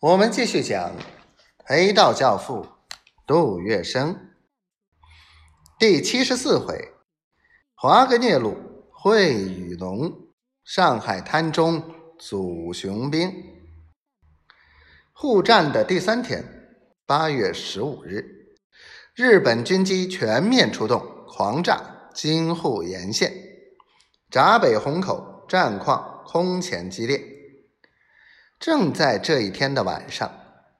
我们继续讲黑道教父杜月笙第七十四回：华格聂路会与龙，上海滩中祖雄兵。互战的第三天，八月十五日，日本军机全面出动，狂炸京沪沿线，闸北虹口战况空前激烈。正在这一天的晚上，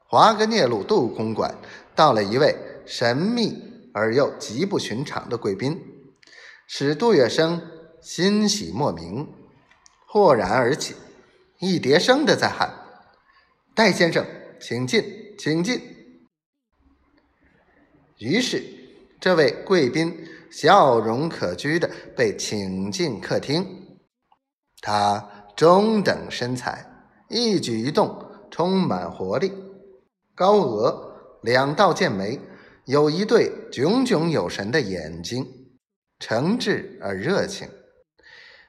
华格聂路杜公馆到了一位神秘而又极不寻常的贵宾，使杜月笙欣喜莫名，豁然而起，一叠声的在喊：“戴先生，请进，请进。”于是，这位贵宾笑容可掬的被请进客厅。他中等身材。一举一动充满活力，高额两道剑眉，有一对炯炯有神的眼睛，诚挚而热情。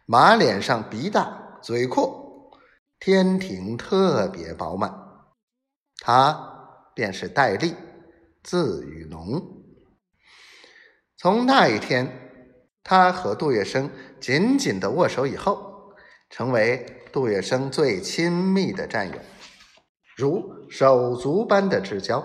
马脸上鼻大嘴阔，天庭特别饱满。他便是戴笠，字雨农。从那一天，他和杜月笙紧紧的握手以后，成为。杜月笙最亲密的战友，如手足般的至交。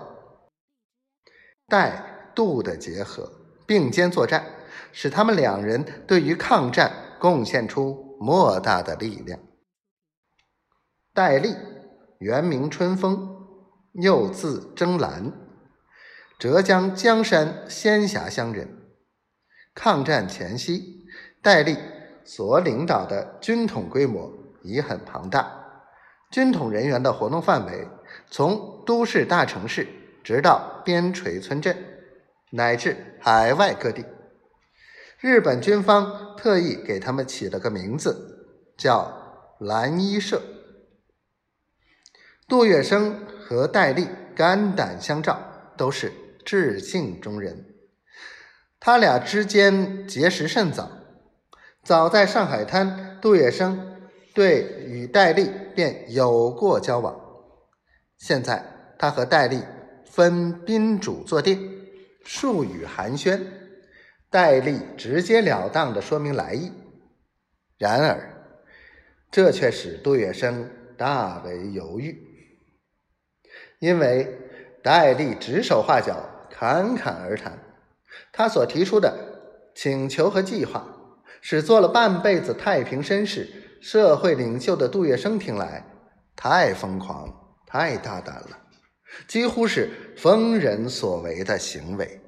戴杜的结合，并肩作战，使他们两人对于抗战贡献出莫大的力量。戴笠原名春风，又字征兰，浙江江山仙霞乡人。抗战前夕，戴笠所领导的军统规模。已很庞大，军统人员的活动范围从都市大城市，直到边陲村镇，乃至海外各地。日本军方特意给他们起了个名字，叫“蓝衣社”。杜月笙和戴笠肝胆相照，都是至敬中人。他俩之间结识甚早，早在上海滩，杜月笙。对与戴笠便有过交往，现在他和戴笠分宾主坐定，数语寒暄，戴笠直截了当的说明来意。然而，这却使杜月笙大为犹豫，因为戴笠指手画脚，侃侃而谈，他所提出的请求和计划，使做了半辈子太平绅士。社会领袖的杜月笙听来太疯狂、太大胆了，几乎是疯人所为的行为。